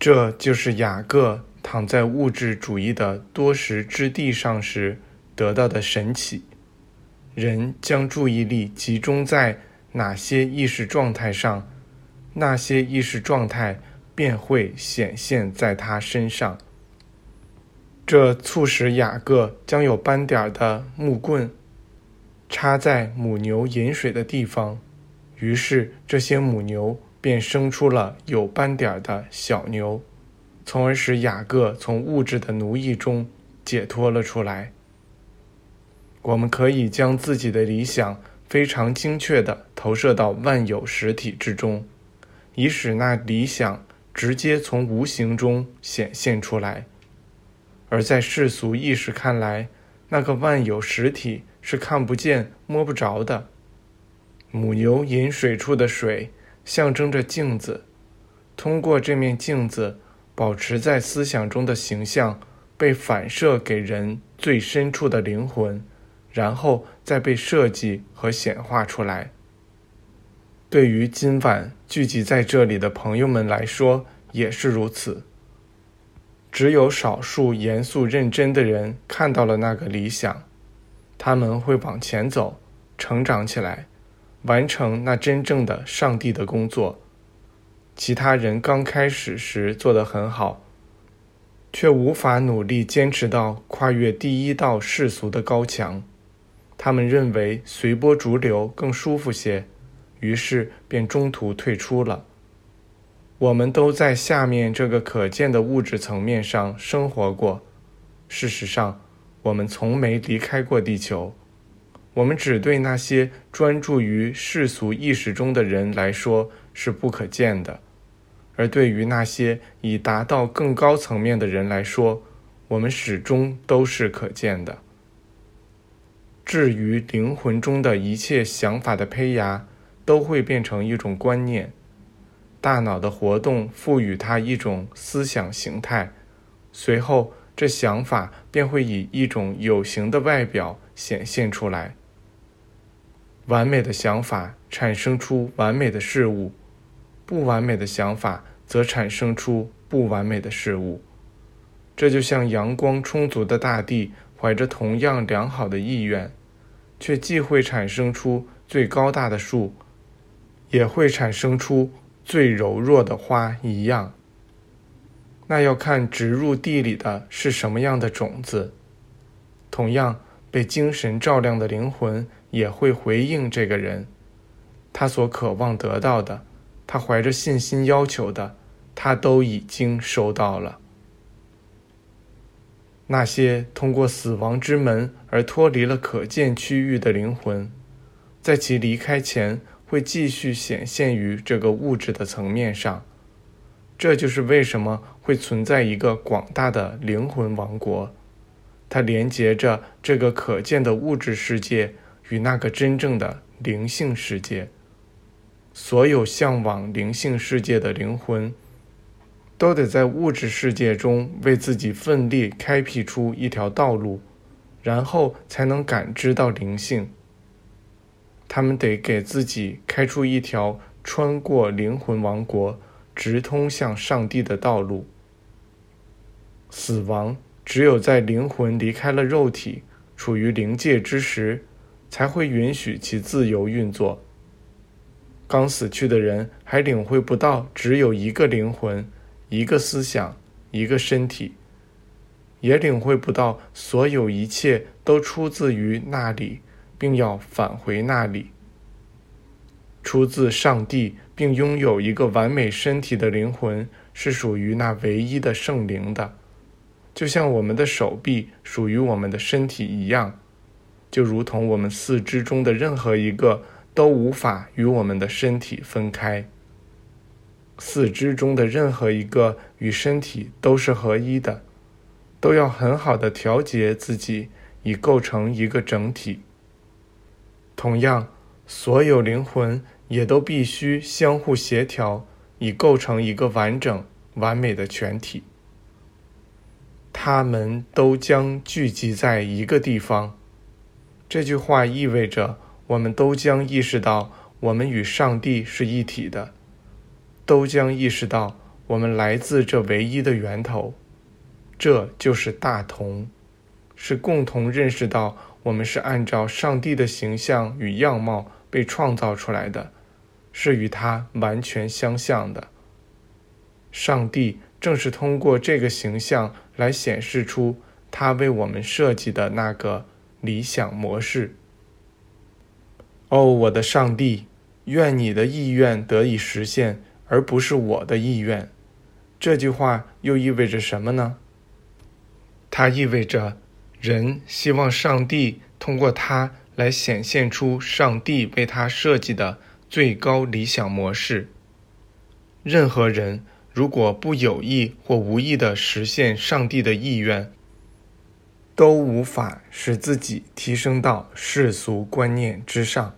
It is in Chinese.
这就是雅各躺在物质主义的多时之地上时得到的神启：人将注意力集中在哪些意识状态上，那些意识状态便会显现在他身上。这促使雅各将有斑点的木棍插在母牛饮水的地方，于是这些母牛。便生出了有斑点的小牛，从而使雅各从物质的奴役中解脱了出来。我们可以将自己的理想非常精确地投射到万有实体之中，以使那理想直接从无形中显现出来。而在世俗意识看来，那个万有实体是看不见、摸不着的。母牛饮水处的水。象征着镜子，通过这面镜子，保持在思想中的形象被反射给人最深处的灵魂，然后再被设计和显化出来。对于今晚聚集在这里的朋友们来说，也是如此。只有少数严肃认真的人看到了那个理想，他们会往前走，成长起来。完成那真正的上帝的工作，其他人刚开始时做得很好，却无法努力坚持到跨越第一道世俗的高墙。他们认为随波逐流更舒服些，于是便中途退出了。我们都在下面这个可见的物质层面上生活过，事实上，我们从没离开过地球。我们只对那些专注于世俗意识中的人来说是不可见的，而对于那些已达到更高层面的人来说，我们始终都是可见的。至于灵魂中的一切想法的胚芽，都会变成一种观念，大脑的活动赋予它一种思想形态，随后这想法便会以一种有形的外表显现出来。完美的想法产生出完美的事物，不完美的想法则产生出不完美的事物。这就像阳光充足的大地，怀着同样良好的意愿，却既会产生出最高大的树，也会产生出最柔弱的花一样。那要看植入地里的是什么样的种子。同样，被精神照亮的灵魂。也会回应这个人，他所渴望得到的，他怀着信心要求的，他都已经收到了。那些通过死亡之门而脱离了可见区域的灵魂，在其离开前会继续显现于这个物质的层面上。这就是为什么会存在一个广大的灵魂王国，它连接着这个可见的物质世界。与那个真正的灵性世界，所有向往灵性世界的灵魂，都得在物质世界中为自己奋力开辟出一条道路，然后才能感知到灵性。他们得给自己开出一条穿过灵魂王国、直通向上帝的道路。死亡只有在灵魂离开了肉体，处于灵界之时。才会允许其自由运作。刚死去的人还领会不到只有一个灵魂、一个思想、一个身体，也领会不到所有一切都出自于那里，并要返回那里。出自上帝并拥有一个完美身体的灵魂是属于那唯一的圣灵的，就像我们的手臂属于我们的身体一样。就如同我们四肢中的任何一个都无法与我们的身体分开，四肢中的任何一个与身体都是合一的，都要很好的调节自己，以构成一个整体。同样，所有灵魂也都必须相互协调，以构成一个完整、完美的全体。他们都将聚集在一个地方。这句话意味着，我们都将意识到，我们与上帝是一体的；都将意识到，我们来自这唯一的源头，这就是大同，是共同认识到我们是按照上帝的形象与样貌被创造出来的，是与他完全相像的。上帝正是通过这个形象来显示出他为我们设计的那个理想模式。哦，我的上帝，愿你的意愿得以实现，而不是我的意愿。这句话又意味着什么呢？它意味着人希望上帝通过他来显现出上帝为他设计的最高理想模式。任何人如果不有意或无意地实现上帝的意愿，都无法使自己提升到世俗观念之上。